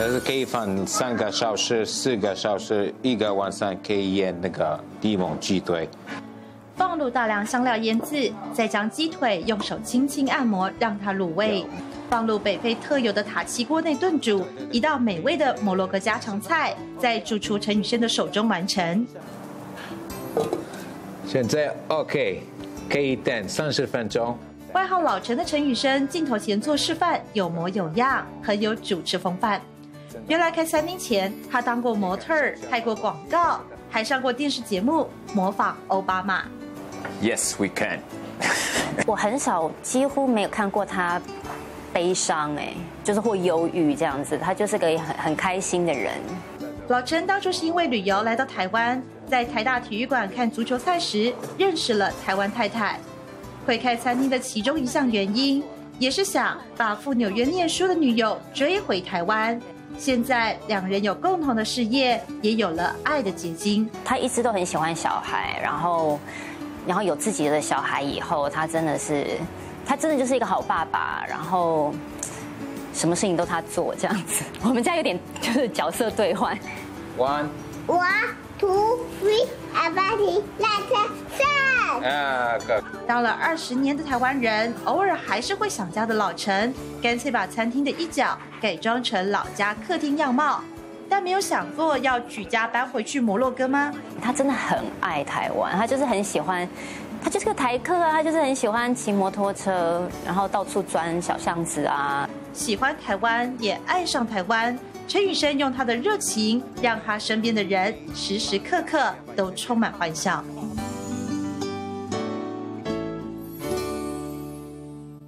但是可以放三个小时、四个小时，一个晚上可以腌那个柠檬鸡腿。放入大量香料腌制，再将鸡腿用手轻轻按摩，让它入味。放入北非特有的塔奇锅内炖煮，一道美味的摩洛哥家常菜，在主厨陈宇轩的手中完成。现在 OK，可以等三十分钟。外号老陈的陈宇轩，镜头前做示范有模有样，很有主持风范。原来开餐厅前，他当过模特儿，拍过广告，还上过电视节目，模仿欧巴马。Yes, we can。我很少，几乎没有看过他悲伤，哎，就是或忧郁这样子。他就是个很很开心的人。老陈当初是因为旅游来到台湾，在台大体育馆看足球赛时，认识了台湾太太。会开餐厅的其中一项原因，也是想把赴纽约念书的女友追回台湾。现在两人有共同的事业，也有了爱的结晶。他一直都很喜欢小孩，然后，然后有自己的小孩以后，他真的是，他真的就是一个好爸爸。然后，什么事情都他做这样子。我们家有点就是角色兑换。One, two, three, a party, let's start. 啊，哥。当了二十年的台湾人，偶尔还是会想家的老陈，干脆把餐厅的一角改装成老家客厅样貌。但没有想过要举家搬回去摩洛哥吗？他真的很爱台湾，他就是很喜欢，就是个台客啊，他就是很喜欢骑摩托车，然后到处钻小巷子啊。喜欢台湾，也爱上台湾。陈宇生用他的热情，让他身边的人时时刻刻都充满欢笑。